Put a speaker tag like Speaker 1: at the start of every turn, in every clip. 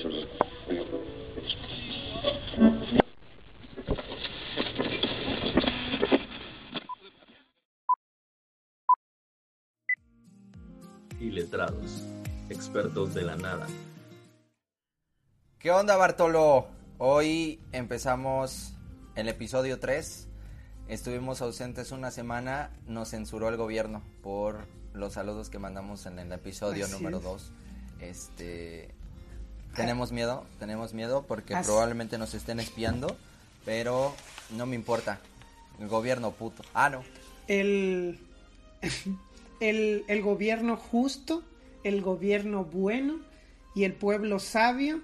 Speaker 1: Y letrados, expertos de la nada.
Speaker 2: ¿Qué onda Bartolo? Hoy empezamos el episodio 3. Estuvimos ausentes una semana, nos censuró el gobierno por los saludos que mandamos en el episodio
Speaker 3: Así
Speaker 2: número
Speaker 3: es.
Speaker 2: 2. Este tenemos miedo, tenemos miedo porque
Speaker 3: Así-
Speaker 2: probablemente nos estén espiando, pero no me importa. El gobierno puto. Ah, no.
Speaker 3: El, el, el gobierno justo, el gobierno bueno y el pueblo sabio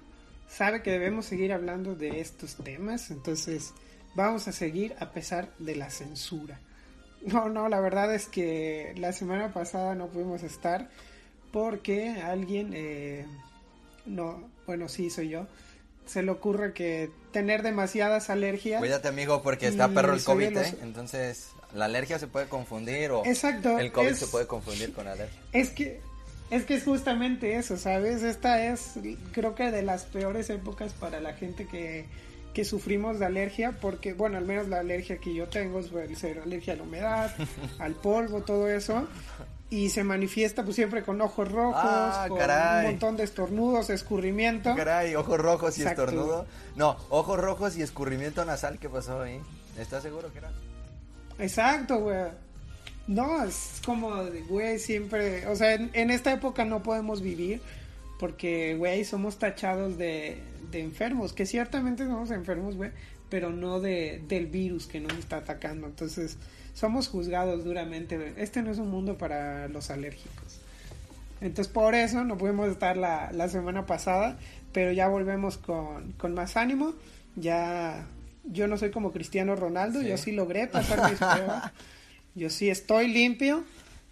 Speaker 3: sabe que debemos seguir hablando de estos temas, entonces vamos a seguir a pesar de la censura. No, no, la verdad es que la semana pasada no pudimos estar porque alguien, eh, no, bueno, sí, soy yo, se le ocurre que tener demasiadas alergias.
Speaker 2: Cuídate amigo porque está
Speaker 3: Y
Speaker 2: perro el COVID,
Speaker 3: los-
Speaker 2: ¿eh? Entonces la alergia se puede confundir o
Speaker 3: Exacto,
Speaker 2: el COVID
Speaker 3: es-
Speaker 2: se puede confundir con alergia.
Speaker 3: Es que es que es justamente eso, ¿sabes? Esta es creo que de las peores épocas para la gente que, que sufrimos de alergia, porque bueno, al menos la alergia que yo tengo es ser alergia a la humedad, al polvo, todo eso. Y se manifiesta pues siempre con ojos rojos,
Speaker 2: Ah,
Speaker 3: con
Speaker 2: caray.
Speaker 3: un montón de estornudos, escurrimiento.
Speaker 2: Caray, ojos rojos y
Speaker 3: Exacto.
Speaker 2: estornudo. No, ojos rojos y escurrimiento nasal, ¿qué pasó ahí? ¿Estás seguro que era?
Speaker 3: Exacto, güey. No, es como, güey, siempre, o sea, en, en esta época no podemos vivir porque, güey, somos tachados de, de enfermos, que ciertamente somos enfermos, güey, pero no de, del virus que nos está atacando. Entonces, somos juzgados duramente. Este no es un mundo para los alérgicos. Entonces, por eso no pudimos estar la, la semana pasada, pero ya volvemos con, con más ánimo. Ya, yo no soy como Cristiano Ronaldo,
Speaker 2: Sí.
Speaker 3: yo sí logré pasar mis pruebas. Yo sí estoy limpio.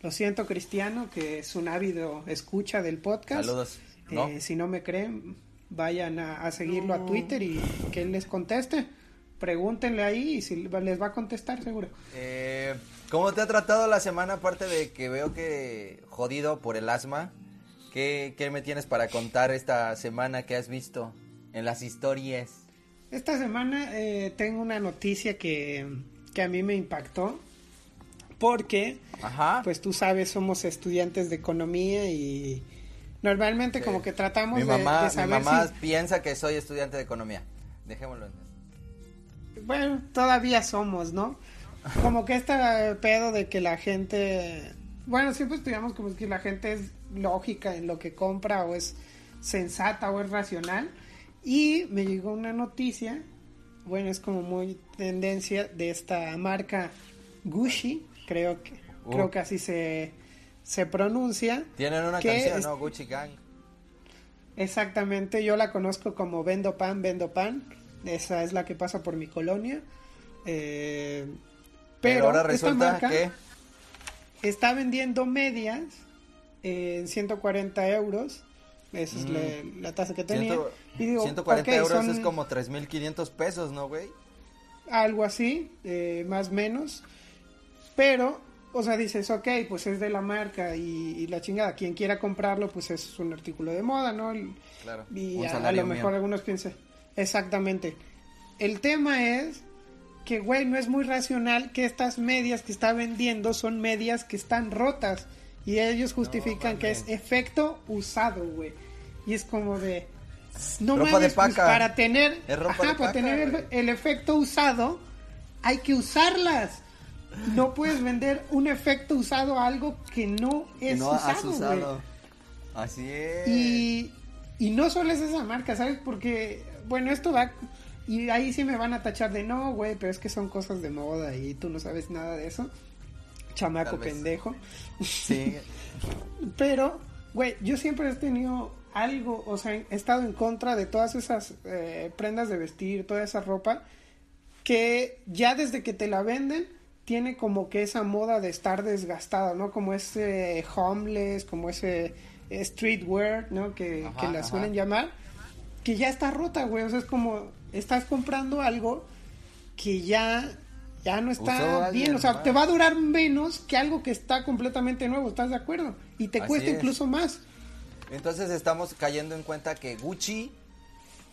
Speaker 3: Lo siento, Cristiano, que es un ávido escucha del podcast.
Speaker 2: Saludos. ¿no?
Speaker 3: Eh, si no me creen, vayan a, a seguirlo a Twitter y que él les conteste. Pregúntenle ahí y si les va a contestar, seguro.
Speaker 2: Eh, ¿Cómo te ha tratado la semana aparte de que veo que jodido por el asma? ¿Qué, qué me tienes para contar esta semana que has visto en las historias?
Speaker 3: Esta semana eh, tengo una noticia que, que a mí me impactó. Porque,
Speaker 2: Ajá.
Speaker 3: pues tú sabes, somos estudiantes de economía y normalmente
Speaker 2: Sí.
Speaker 3: como que tratamos
Speaker 2: mi
Speaker 3: de-
Speaker 2: mamá,
Speaker 3: de,
Speaker 2: mi
Speaker 3: saber
Speaker 2: mamá
Speaker 3: si-
Speaker 2: piensa que soy estudiante de economía. Dejémoslo en eso.
Speaker 3: Bueno, todavía somos, ¿no? Como que este pedo de que la gente... Bueno, siempre estudiamos como que la gente es lógica en lo que compra o es sensata o es racional. Y me llegó una noticia, bueno, es como muy tendencia de esta marca Gucci, creo que,
Speaker 2: Uh.
Speaker 3: creo que así se, se pronuncia.
Speaker 2: Tienen una canción,
Speaker 3: es-
Speaker 2: ¿no? Gucci Gang.
Speaker 3: Exactamente, yo la conozco como Vendo Pan, Vendo Pan. Esa es la que pasa por mi colonia. Eh,
Speaker 2: Pero, ahora
Speaker 3: esta
Speaker 2: resulta
Speaker 3: marca
Speaker 2: que...
Speaker 3: está vendiendo medias en 140 euros. Esa es
Speaker 2: Mm.
Speaker 3: la, la tasa que tenía.
Speaker 2: ciento-
Speaker 3: Y digo,
Speaker 2: 140
Speaker 3: ok,
Speaker 2: euros
Speaker 3: son
Speaker 2: es como 3.500 pesos, ¿no, güey?
Speaker 3: algo así, eh, más o menos. Pero, o sea, dices, ok, pues es de la marca y, y la chingada. Quien quiera comprarlo, pues es un artículo de moda, ¿no?
Speaker 2: Claro.
Speaker 3: Y a, lo mejor
Speaker 2: mío.
Speaker 3: algunos piensan. Exactamente. El tema es que, güey, no es muy racional que estas medias que está vendiendo son medias que están rotas. Y ellos justifican que es efecto usado, güey. Y es como de. No
Speaker 2: Ropa
Speaker 3: mames,
Speaker 2: de
Speaker 3: pues,
Speaker 2: paca.
Speaker 3: para tener, ajá, para
Speaker 2: paca,
Speaker 3: tener el, efecto usado, hay que usarlas. No puedes vender un efecto usado a algo que no
Speaker 2: Que
Speaker 3: es
Speaker 2: no has
Speaker 3: usado,
Speaker 2: usado. Así es.
Speaker 3: Y, y no solo es esa marca, ¿sabes? Porque, bueno, esto va... Y ahí sí me van a tachar de no, güey, pero es que son cosas de moda y tú no sabes nada de eso. Chamaco pendejo.
Speaker 2: Sí.
Speaker 3: Pero, güey, yo siempre he tenido algo, o sea, he estado en contra de todas esas eh, prendas de vestir, toda esa ropa, que ya desde que te la venden, tiene como que esa moda de estar desgastada, ¿no? Como ese homeless, como ese streetwear, ¿no? Que,
Speaker 2: Ajá,
Speaker 3: que la
Speaker 2: ajá.
Speaker 3: suelen llamar, que ya está rota, güey, o sea, es como, estás comprando algo que ya... Ya no está
Speaker 2: alguien
Speaker 3: bien, o sea, te va a durar menos que algo que está completamente nuevo, ¿estás de acuerdo? Y te
Speaker 2: Así
Speaker 3: cuesta
Speaker 2: es.
Speaker 3: incluso más.
Speaker 2: Entonces estamos cayendo en cuenta que Gucci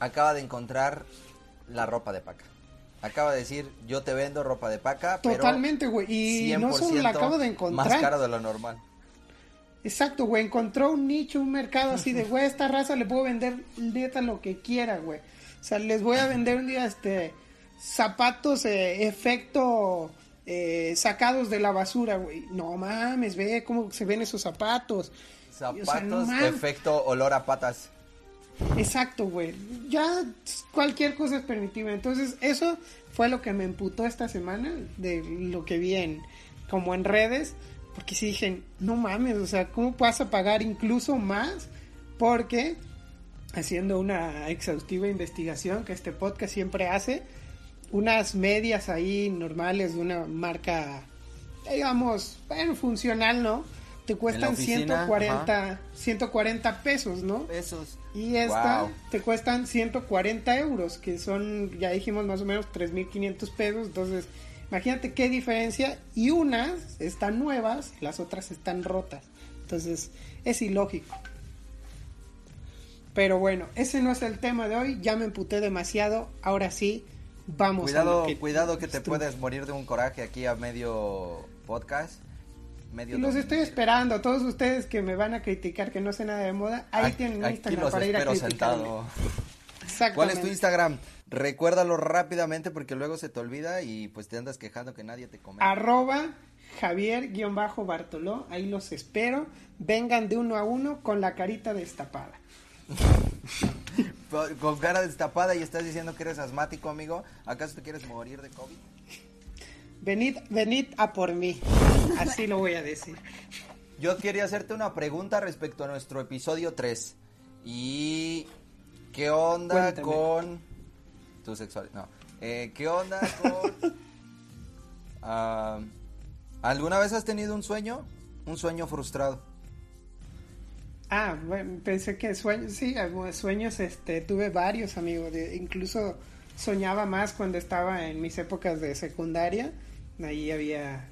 Speaker 2: acaba de encontrar la ropa de paca. Acaba de decir, yo te vendo ropa de paca,
Speaker 3: Totalmente, güey. Y no solo la acabo de encontrar.
Speaker 2: Más caro de lo normal.
Speaker 3: Exacto, güey. Encontró un nicho, un mercado así de, güey, esta raza le puedo vender neta lo que quiera, güey. O sea, les voy a vender un día, este, zapatos, eh, efecto, eh, sacados de la basura, güey. No mames, ve cómo se ven esos zapatos.
Speaker 2: Zapatos, efecto olor a patas.
Speaker 3: Exacto, güey. Ya cualquier cosa es permitible. Entonces, eso fue lo que me emputó esta semana de lo que vi en, como en redes. Porque sí dije, no mames, o sea, ¿cómo vas a pagar incluso más? Porque haciendo una exhaustiva investigación que este podcast siempre hace, unas medias ahí normales de una marca, digamos, bueno, funcional, ¿no? Te cuestan 140, 140 pesos, ¿no?
Speaker 2: Pesos.
Speaker 3: Y esta te cuestan 140 euros, que son, ya dijimos, más o menos 3.500 pesos. Entonces, imagínate qué diferencia. Y unas están nuevas, las otras están rotas. Entonces, es ilógico. Pero bueno, ese no es el tema de hoy. Ya me emputé demasiado. Ahora sí, vamos
Speaker 2: cuidado, a que Cuidado que te puedes morir de un coraje aquí a medio podcast
Speaker 3: los estoy esperando, todos ustedes que me van a criticar que no sé nada de moda, ahí tienen Instagram para ir a criticarme.
Speaker 2: ¿Cuál es tu Instagram? Recuérdalo rápidamente porque luego se te olvida y pues te andas quejando que nadie te comenta.
Speaker 3: Arroba Javier-Bartoló, ahí los espero. Vengan de uno a uno con la carita destapada.
Speaker 2: con cara destapada y estás diciendo que eres asmático, amigo. ¿Acaso te quieres morir de COVID?
Speaker 3: Venid, venid a por mí. Así lo voy a decir.
Speaker 2: Yo quería hacerte una pregunta respecto a nuestro episodio 3. ¿Y qué onda con tu sexualidad? No. Eh, ¿Qué onda con... Ah, ¿Alguna vez has tenido un sueño? Un sueño frustrado.
Speaker 3: Ah, bueno, pensé que sueños, sí, sueños, este, tuve varios, amigos. incluso soñaba más cuando estaba en mis épocas de secundaria ahí había,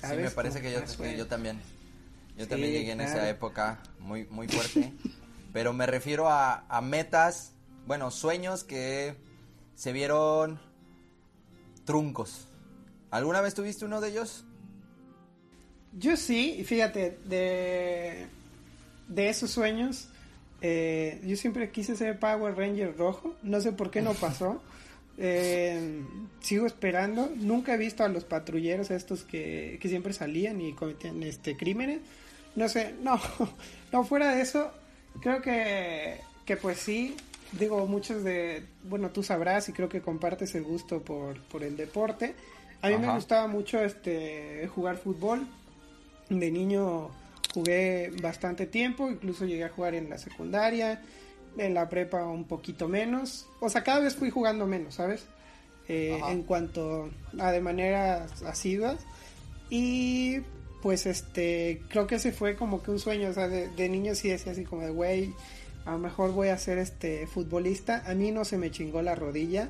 Speaker 2: ¿sabes? Sí, me parece que yo, también. Yo también llegué en esa época muy, muy fuerte. pero me refiero a, a metas, bueno, sueños que se vieron truncos. ¿Alguna vez tuviste uno de ellos?
Speaker 3: Yo sí, y fíjate, de, de esos sueños, eh, yo siempre quise ser Power Ranger rojo, no sé por qué no pasó. Eh, sigo esperando. Nunca he visto a los patrulleros estos que, siempre salían y cometían este crímenes. No sé, no, no fuera de eso, creo que, que pues sí, digo, muchos de, bueno, tú sabrás y creo que compartes el gusto por, por el deporte. A mí me gustaba mucho este jugar fútbol. De niño jugué bastante tiempo, incluso llegué a jugar en la secundaria en la prepa un poquito menos. O sea, cada vez fui jugando menos, ¿sabes? Eh, en cuanto a de manera asiduas. Y pues este, creo que ese fue como que un sueño, o sea, de, de niño sí decía así como de, güey, a lo mejor voy a ser este futbolista. A mí no se me chingó la rodilla,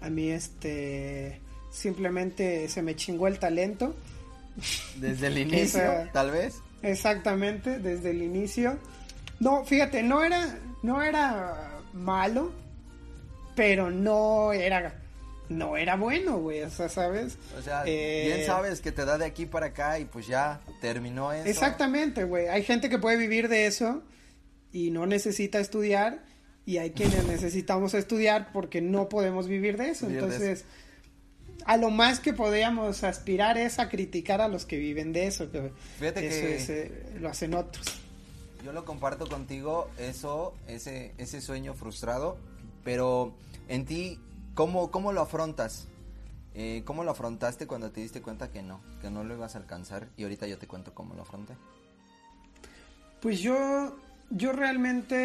Speaker 3: a mí este, simplemente se me chingó el talento.
Speaker 2: Desde el inicio, tal vez.
Speaker 3: Exactamente, desde el inicio. No, fíjate, no era, no era malo, pero no era no era bueno, güey, o sea, ¿sabes?
Speaker 2: O sea, bien eh, sabes que te da de aquí para acá y pues ya terminó eso.
Speaker 3: Exactamente, güey. Hay gente que puede vivir de eso y no necesita estudiar y hay quienes necesitamos estudiar porque no podemos vivir de eso. Entonces, a lo más que podríamos aspirar es a criticar a los que viven de eso. Fíjate que eh, lo hacen otros.
Speaker 2: Yo lo comparto contigo, eso, ese, ese sueño frustrado, pero en ti, ¿cómo, cómo lo afrontas? Eh, ¿Cómo lo afrontaste cuando te diste cuenta que no, que no lo ibas a alcanzar? Y ahorita yo te cuento cómo lo afronté.
Speaker 3: Pues yo, yo realmente,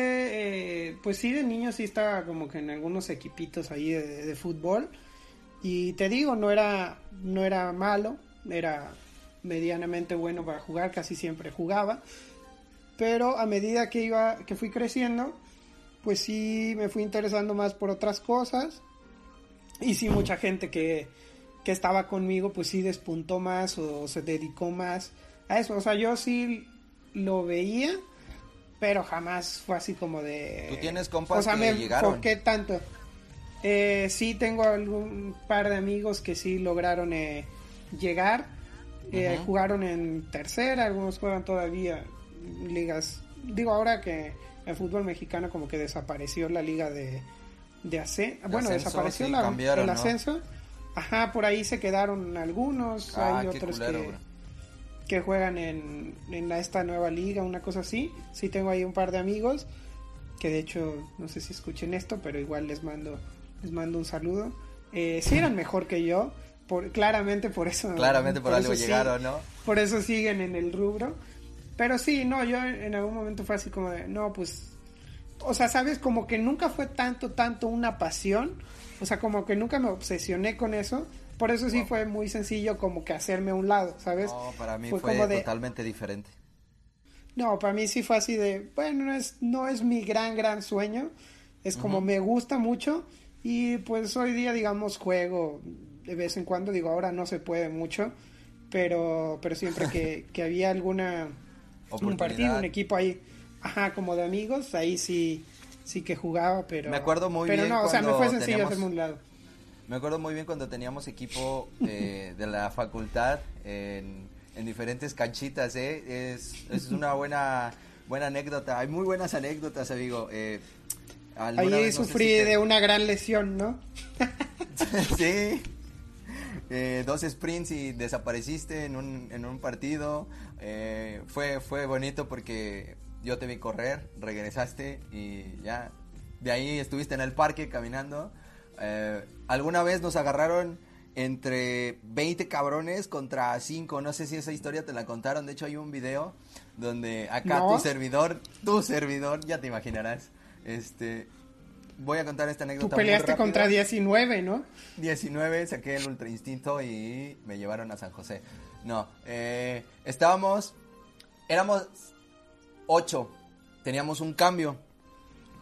Speaker 3: eh, pues sí, de niño sí estaba como que en algunos equipitos ahí de, fútbol. Y te digo, no era, no era malo, era medianamente bueno para jugar, casi siempre jugaba. Pero a medida que iba que fui creciendo pues sí me fui interesando más por otras cosas. Y sí mucha gente que, que estaba conmigo pues sí despuntó más o se dedicó más a eso. O sea yo sí lo veía pero jamás fue así como de...
Speaker 2: ¿Tú tienes compas
Speaker 3: o sea,
Speaker 2: que
Speaker 3: me
Speaker 2: llegaron?
Speaker 3: enfoqué tanto. Eh, sí, tengo algún par de amigos que sí lograron eh, llegar. Eh. Jugaron en tercera, algunos juegan todavía ligas. Digo, ahora que el fútbol mexicano como que desapareció la liga de, de ascenso. Bueno,
Speaker 2: ascenso,
Speaker 3: desapareció
Speaker 2: sí,
Speaker 3: la- el
Speaker 2: ¿no?
Speaker 3: ascenso. Ajá, por ahí se quedaron algunos.
Speaker 2: Ah,
Speaker 3: hay
Speaker 2: qué
Speaker 3: otros
Speaker 2: culero,
Speaker 3: que,
Speaker 2: bro.
Speaker 3: Que juegan en, en la- esta nueva liga, una cosa así. Sí tengo ahí un par de amigos que de hecho no sé si escuchen esto, pero igual les mando les mando un saludo. Eh, sí eran mejor que yo, por, claramente por eso.
Speaker 2: Claramente por, algo
Speaker 3: sí-
Speaker 2: llegaron, ¿no?
Speaker 3: por eso siguen en el rubro. Pero sí, no, yo en algún momento fue así como de, no, pues, o sea, sabes, como que nunca fue tanto, tanto una pasión, o sea, como que nunca me obsesioné con eso, por eso sí
Speaker 2: Wow.
Speaker 3: fue muy sencillo como que hacerme a un lado, ¿sabes?
Speaker 2: No, para mí
Speaker 3: Fue
Speaker 2: fue,
Speaker 3: como de-
Speaker 2: totalmente diferente.
Speaker 3: No, para mí sí fue así de, bueno, no es, no es mi gran, gran sueño, es como me gusta mucho y pues hoy día, digamos, juego de vez en cuando, digo, ahora no se puede mucho, pero, pero siempre que, que había alguna, un partido, un equipo ahí, ajá, como de amigos, ahí sí, sí que jugaba, pero...
Speaker 2: Me acuerdo muy
Speaker 3: pero
Speaker 2: bien
Speaker 3: no, o sea, me fue sencillo
Speaker 2: teníamos-
Speaker 3: hacerme a un lado.
Speaker 2: Me acuerdo muy bien cuando teníamos equipo eh, de la facultad en, en diferentes canchitas, ¿eh? Es, es una buena buena anécdota. Hay muy buenas anécdotas, amigo. Eh,
Speaker 3: Ahí
Speaker 2: vez no sé
Speaker 3: sufrí
Speaker 2: si te-
Speaker 3: de una gran lesión, ¿no?
Speaker 2: sí. Eh, dos sprints y desapareciste en un, en un partido. Eh, fue, fue bonito porque yo te vi correr, regresaste y ya. De ahí estuviste en el parque caminando. Eh, alguna vez nos agarraron entre 20 cabrones contra 5. No sé si esa historia te la contaron. De hecho, hay un video donde acá
Speaker 3: No.
Speaker 2: tu servidor, tu servidor, ya te imaginarás. Este. Voy a contar esta
Speaker 3: Tú
Speaker 2: anécdota. muy
Speaker 3: peleaste contra 19, ¿no?
Speaker 2: 19 saqué el ultra instinto y me llevaron a San José. No, eh, estábamos, éramos 8, teníamos un cambio,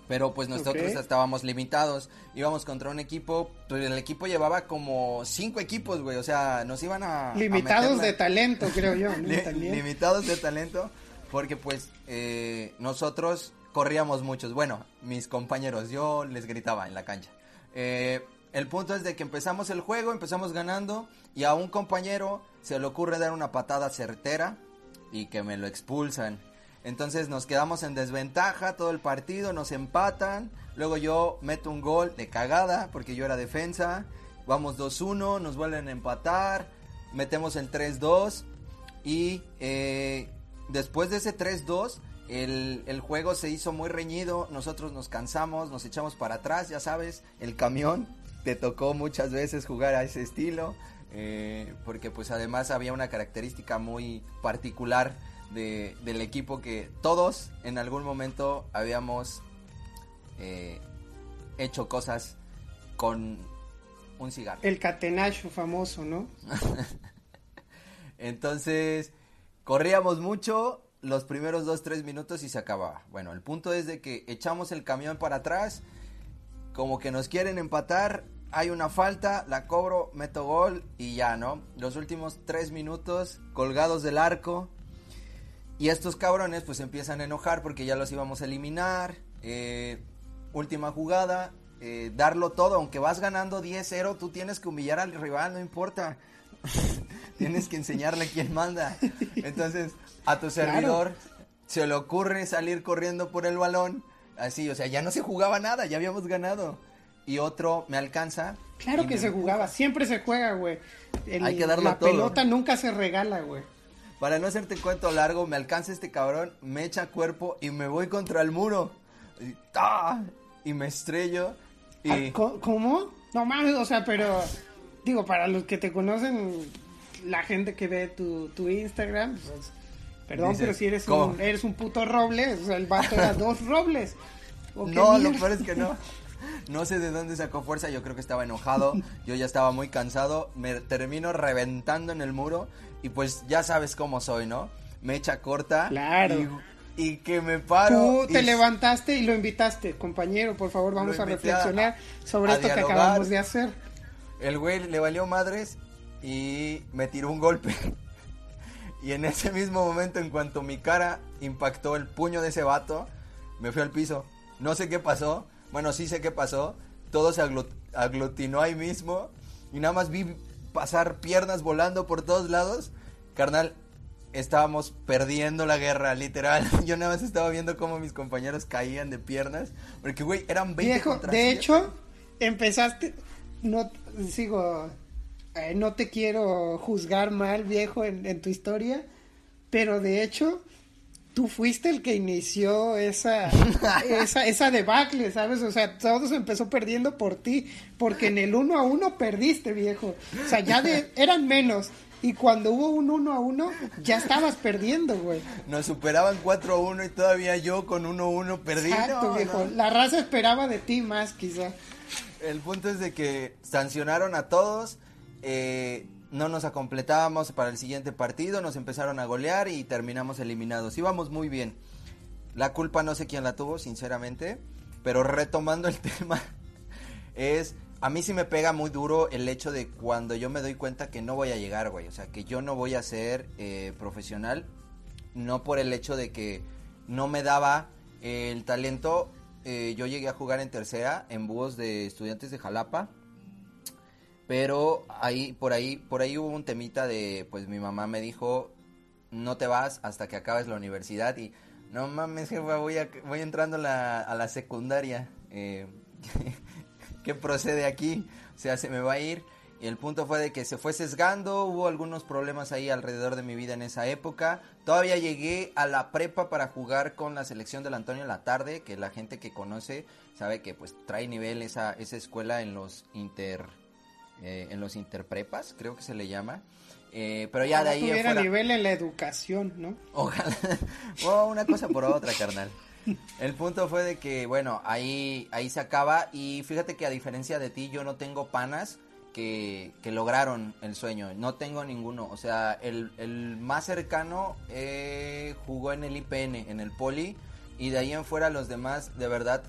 Speaker 2: pero pues nosotros estábamos limitados. Íbamos contra un equipo, pues el equipo llevaba como 5 equipos, güey, o sea, nos iban a...
Speaker 3: Limitados de talento, creo yo, ¿no?
Speaker 2: Li-
Speaker 3: También.
Speaker 2: limitados de talento porque pues eh, nosotros corríamos muchos bueno mis compañeros yo les gritaba en la cancha Eh, el punto es de que empezamos el juego empezamos ganando y a un compañero se le ocurre dar una patada certera y que me lo expulsan entonces nos quedamos en desventaja todo el partido nos empatan luego yo meto un gol de cagada porque yo era defensa vamos 2-1 nos vuelven a empatar metemos el 3-2 y eh, después de ese 3-2, el, juego se hizo muy reñido. Nosotros nos cansamos, nos echamos para atrás, ya sabes, el camión. Te tocó muchas veces jugar a ese estilo. eh, porque pues además había una característica muy particular de- del equipo que todos en algún momento habíamos eh, hecho cosas con un cigarro.
Speaker 3: El catenacho famoso, ¿no?
Speaker 2: Entonces, corríamos mucho los primeros 2-3 minutos y se acababa. Bueno, el punto es de que echamos el camión para atrás, como que nos quieren empatar, hay una falta, la cobro, meto gol y ya, ¿no? Los últimos 3 minutos colgados del arco. Y estos cabrones pues empiezan a enojar porque ya los íbamos a eliminar. Eh, última jugada, eh, darlo todo, aunque vas ganando 10-0, tú tienes que humillar al rival, no importa. tienes que enseñarle quién manda. Entonces, a tu servidor se le ocurre salir corriendo por el balón, así, o sea, ya no se jugaba nada, ya habíamos ganado. Y otro me alcanza.
Speaker 3: Claro que
Speaker 2: me
Speaker 3: se jugaba, siempre se juega, güey. El-
Speaker 2: Hay que darlo
Speaker 3: La
Speaker 2: todo.
Speaker 3: pelota nunca se regala, güey.
Speaker 2: Para no hacerte cuento largo, me alcanza este cabrón, me echa cuerpo y me voy contra el muro. Y, ¡ta! y me estrello. Y
Speaker 3: Ah, ¿Cómo? No mames, o sea, pero digo, para los que te conocen, la gente que ve tu, tu Instagram, pues, perdón, pero si eres
Speaker 2: ¿cómo?
Speaker 3: un, eres un puto roble, o sea, el vato era dos robles. ¿O qué
Speaker 2: no, lo peor es que no. No sé de dónde sacó fuerza, yo creo que estaba enojado, yo ya estaba muy cansado, me termino reventando en el muro y pues ya sabes cómo soy, ¿no? Me echa corta
Speaker 3: Claro.
Speaker 2: y, y que me paro.
Speaker 3: Tú te levantaste y lo invitaste, compañero, por favor, vamos a reflexionar sobre
Speaker 2: a
Speaker 3: esto que acabamos de hacer.
Speaker 2: El güey le valió madres y me tiró un golpe. Y en ese mismo momento, en cuanto mi cara impactó el puño de ese vato, me fui al piso. No sé qué pasó. Bueno, sí sé qué pasó. Todo se aglutinó ahí mismo. Y nada más vi pasar piernas volando por todos lados. Carnal, estábamos perdiendo la guerra, literal. Yo nada más estaba viendo cómo mis compañeros caían de piernas. Porque, güey, eran 20
Speaker 3: Viejo, de hecho, empezaste. No, sigo. Eh, no te quiero juzgar mal, viejo, en, en tu historia. Pero de hecho, tú fuiste el que inició esa, esa, esa debacle, ¿sabes? O sea, todo se empezó perdiendo por ti, porque en el uno a uno perdiste, viejo. O sea, ya de, eran menos. Y cuando hubo un uno a uno, ya estabas perdiendo, güey.
Speaker 2: Nos superaban 4 a 1 y todavía yo con 1 a 1 perdí.
Speaker 3: Exacto, viejo. La raza esperaba de ti más, quizá.
Speaker 2: El punto es de que sancionaron a todos. Eh, no nos completábamos para el siguiente partido, nos empezaron a golear y terminamos eliminados. Íbamos muy bien. La culpa no sé quién la tuvo, sinceramente, pero retomando el tema, es, a mí sí me pega muy duro el hecho de cuando yo me doy cuenta que no voy a llegar, güey, o sea, que yo no voy a ser eh, profesional, no por el hecho de que no me daba el talento, eh, yo llegué a jugar en tercera, en búhos de estudiantes de Jalapa, pero ahí, por ahí, por ahí hubo un temita de, pues mi mamá me dijo, no te vas hasta que acabes la universidad y no mames, voy, voy entrando a la secundaria. Eh, ¿Qué procede aquí? O sea, se me va a ir. Y el punto fue de que se fue sesgando, hubo algunos problemas ahí alrededor de mi vida en esa época. Todavía llegué a la prepa para jugar con la selección del Antonio la tarde, que la gente que conoce sabe que pues trae nivel esa, esa escuela en los inter eh, en los interprepas, creo que se le llama. Eh, pero ya de ahí
Speaker 3: tuviera nivel en la educación, ¿no?
Speaker 2: Ojalá. oh, una cosa por otra, carnal. El punto fue de que, bueno, ahí, ahí se acaba y fíjate que a diferencia de ti, yo no tengo panas que, que lograron el sueño. No tengo ninguno. O sea, el, el más cercano eh, jugó en el IPN, en el Poli, y de ahí en fuera los demás, de verdad,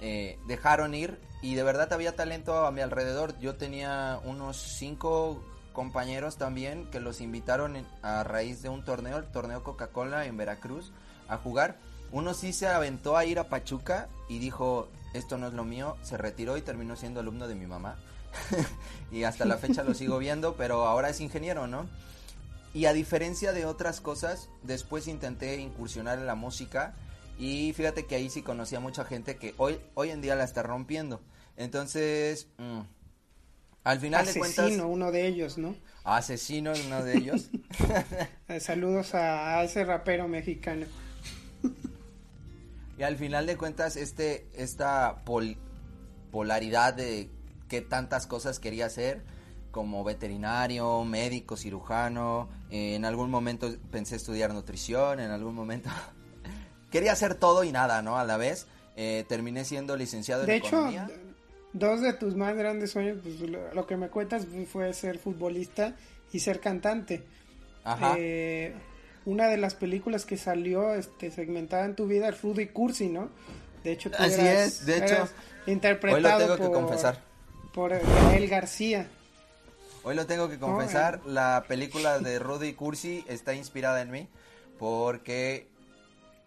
Speaker 2: eh, dejaron ir y de verdad había talento a mi alrededor. Yo tenía unos cinco compañeros también que los invitaron a raíz de un torneo, el torneo Coca-Cola en Veracruz, a jugar. Uno sí se aventó a ir a Pachuca y dijo, esto no es lo mío, se retiró y terminó siendo alumno de mi mamá. y hasta la fecha lo sigo viendo, pero ahora es ingeniero, ¿no? Y a diferencia de otras cosas, después intenté incursionar en la música y fíjate que ahí sí conocí a mucha gente que hoy, hoy en día la está rompiendo. Entonces, mm, al final
Speaker 3: de
Speaker 2: cuentas...
Speaker 3: Asesino, uno de ellos, ¿no?
Speaker 2: Asesino, uno de ellos.
Speaker 3: Eh, saludos a, ese rapero mexicano.
Speaker 2: y al final de cuentas, este, esta polaridad de qué tantas cosas quería hacer, como veterinario, médico, cirujano, eh, en algún momento pensé estudiar nutrición, en algún momento quería hacer todo y nada, ¿no? A la vez. Eh, terminé siendo licenciado
Speaker 3: en
Speaker 2: economía.
Speaker 3: De hecho, dos de tus más grandes sueños, pues lo, que me cuentas fue ser futbolista y ser cantante. Ajá. Eh, una de las películas que salió este, segmentada en tu vida es Rudy Cursi, ¿no? De hecho, tú
Speaker 2: Así es, de hecho,
Speaker 3: interpretado
Speaker 2: hoy lo tengo que confesar.
Speaker 3: por Gael García.
Speaker 2: Hoy lo tengo que confesar, la película de Rudy Cursi está inspirada en mí porque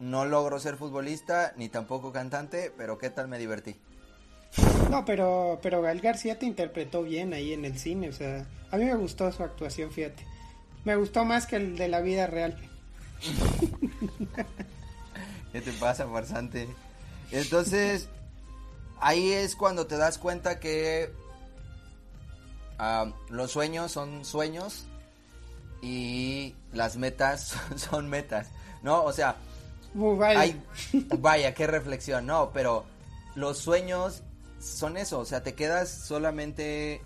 Speaker 2: no logro ser futbolista ni tampoco cantante, pero qué tal me divertí.
Speaker 3: No, pero, pero Gael García te interpretó bien ahí en el cine, o sea, a mí me gustó su actuación, fíjate. Me gustó más que el de la vida real.
Speaker 2: ¿Qué te pasa, farsante? Entonces, ahí es cuando te das cuenta que ah, los sueños son sueños y las metas son metas, ¿no? O sea,
Speaker 3: vaya.
Speaker 2: qué reflexión, no, pero los sueños son eso, o sea, te quedas solamente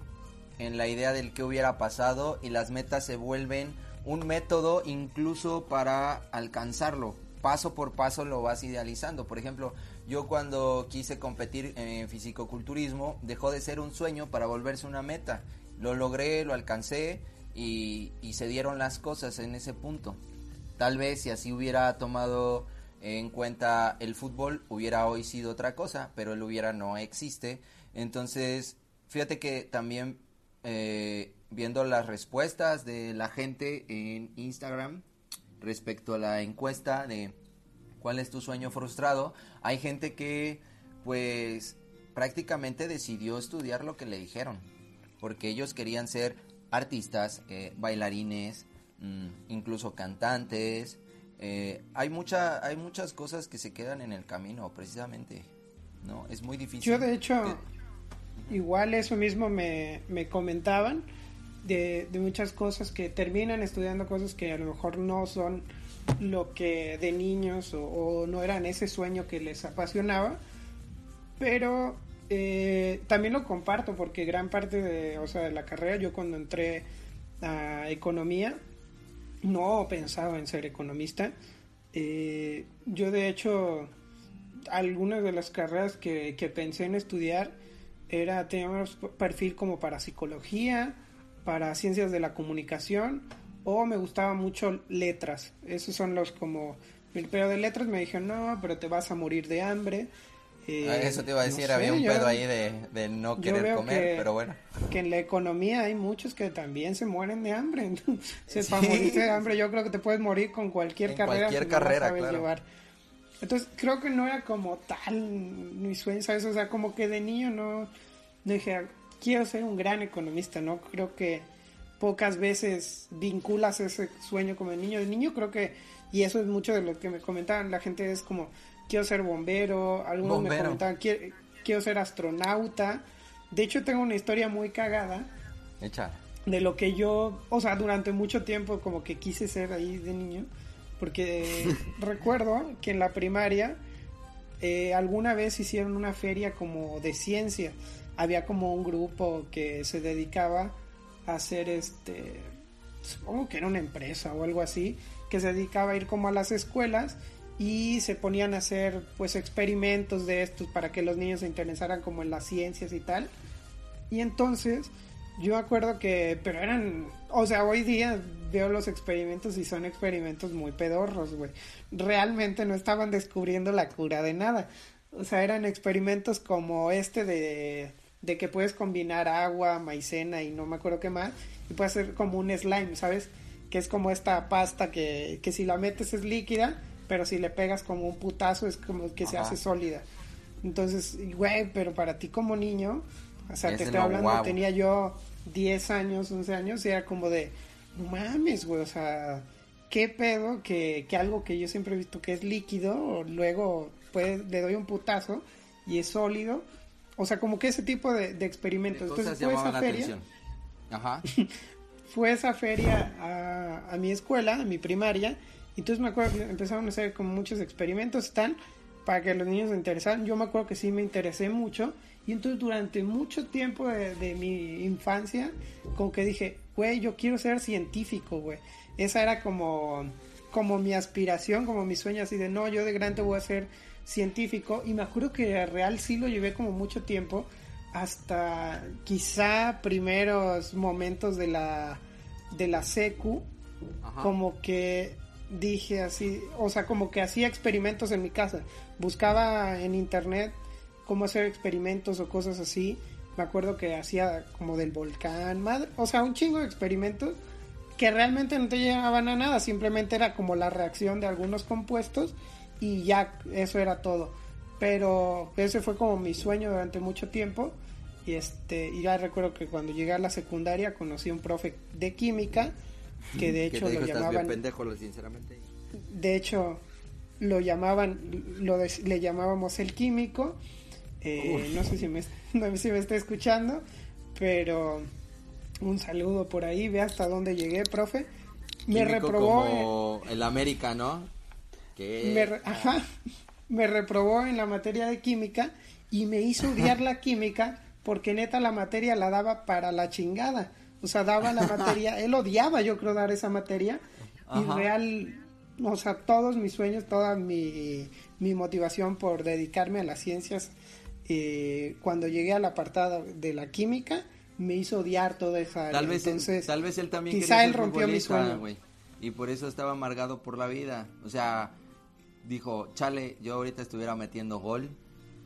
Speaker 2: en la idea del que hubiera pasado y las metas se vuelven un método incluso para alcanzarlo. Paso por paso lo vas idealizando. Por ejemplo, yo cuando quise competir en fisicoculturismo dejó de ser un sueño para volverse una meta. Lo logré, lo alcancé y se dieron las cosas en ese punto. Tal vez si así hubiera tomado en cuenta el fútbol hubiera hoy sido otra cosa, pero el hubiera no existe. Entonces, fíjate que también eh, viendo las respuestas de la gente en Instagram, respecto a la encuesta de cuál es tu sueño frustrado, hay gente que pues prácticamente decidió estudiar lo que le dijeron, porque ellos querían ser artistas, eh, bailarines, mm, incluso cantantes. Eh, hay, mucha, hay muchas cosas que se quedan en el camino, precisamente. ¿no? Es muy difícil.
Speaker 3: Yo, de hecho, igual eso mismo me, me comentaban de, de, muchas cosas que terminan estudiando cosas que a lo mejor no son lo que de niños o, o no eran ese sueño que les apasionaba, pero eh, también lo comparto porque gran parte de, o sea, de la carrera, yo cuando entré a economía, no pensaba en ser economista. Eh, yo de hecho, algunas de las carreras que, que pensé en estudiar era tener perfil como para psicología, para ciencias de la comunicación o me gustaba mucho letras. Esos son los como... Pero de letras me dijeron, no, pero te vas a morir de hambre.
Speaker 2: Eh, Eso te iba a decir, no había sé, un pedo ahí de, de no querer comer,
Speaker 3: que,
Speaker 2: pero bueno.
Speaker 3: Que en la economía hay muchos que también se mueren de hambre. Entonces, sí. morirse de hambre, yo creo que te puedes morir con cualquier
Speaker 2: en
Speaker 3: carrera
Speaker 2: cualquier carrera,
Speaker 3: no
Speaker 2: claro.
Speaker 3: llevar. Entonces, creo que no era como tal mi sueño, ¿sabes? O sea, como que de niño no, no dije, quiero ser un gran economista, ¿no? Creo que pocas veces vinculas ese sueño como de niño. De niño creo que, y eso es mucho de lo que me comentaban, la gente es como, quiero ser bombero, algunos
Speaker 2: Bombero.
Speaker 3: me comentaban, quiero, quiero ser astronauta. De hecho, tengo una historia muy cagada
Speaker 2: Echa.
Speaker 3: de lo que yo, o sea, durante mucho tiempo como que quise ser ahí de niño, porque recuerdo que en la primaria eh, alguna vez hicieron una feria como de ciencia, había como un grupo que se dedicaba a hacer este, supongo que era una empresa o algo así, que se dedicaba a ir como a las escuelas y se ponían a hacer pues experimentos de estos para que los niños se interesaran como en las ciencias y tal. Y entonces yo me acuerdo que, pero eran, o sea, hoy día veo los experimentos y son experimentos muy pedorros, güey. Realmente no estaban descubriendo la cura de nada. O sea, eran experimentos como este de, de que puedes combinar agua, maicena y no me acuerdo qué más, y puede hacer como un slime, ¿sabes? Que es como esta pasta que, que si la metes es líquida, pero si le pegas como un putazo es como que se hace sólida. Entonces, güey, pero para ti como niño, o sea, te estoy hablando, tenía yo 10 años, 11 años, y era como de, no mames, güey, o sea, qué pedo que, que algo que yo siempre he visto que es líquido, luego pues, le doy un putazo y es sólido. O sea, como que ese tipo de, de experimentos. Entonces fue esa feria.
Speaker 2: Ajá.
Speaker 3: fue esa feria a, a mi escuela, a mi primaria, entonces me acuerdo que empezaron a hacer como muchos experimentos, están para que los niños se interesaran. Yo me acuerdo que sí me interesé mucho, y entonces durante mucho tiempo de, de mi infancia, como que dije, güey, yo quiero ser científico, güey. Esa era como, como mi aspiración, como mi sueño, así de, no, yo de grande voy a ser científico, y me acuerdo que real sí lo llevé como mucho tiempo, hasta quizá primeros momentos de la de la secu
Speaker 2: Ajá.
Speaker 3: como que dije así o sea como que hacía experimentos en mi casa. Buscaba en internet cómo hacer experimentos o cosas así. Me acuerdo que hacía como del volcán madre, o sea un chingo de experimentos que realmente no te llevaban a nada. Simplemente era como la reacción de algunos compuestos y ya eso era todo. Pero ese fue como mi sueño durante mucho tiempo. Y este y ya recuerdo que cuando llegué a la secundaria conocí a un profe de química que de
Speaker 2: Que
Speaker 3: hecho lo
Speaker 2: dijo, estás bien
Speaker 3: llamaban
Speaker 2: pendejo, sinceramente.
Speaker 3: de hecho lo llamaban lo de- le llamábamos el químico Eh, no sé si me no sé si me está escuchando pero un saludo por ahí ve hasta dónde llegué profe me
Speaker 2: Químico
Speaker 3: reprobó en-
Speaker 2: como el América, ¿no? Que...
Speaker 3: me, re- ajá, me reprobó en la materia de química y me hizo odiar la química porque neta la materia la daba para la chingada. O sea, daba la materia, él odiaba yo creo dar esa materia y
Speaker 2: Ajá.
Speaker 3: real, o sea, todos mis sueños, toda mi, mi motivación por dedicarme a las ciencias, eh, cuando llegué al apartado de la química, me hizo odiar toda esa área.
Speaker 2: Tal vez, él-
Speaker 3: Entonces,
Speaker 2: tal vez él también
Speaker 3: quizá él rompió mi sueño.
Speaker 2: Y por eso estaba amargado por la vida. O sea, dijo, chale, yo ahorita estuviera metiendo gol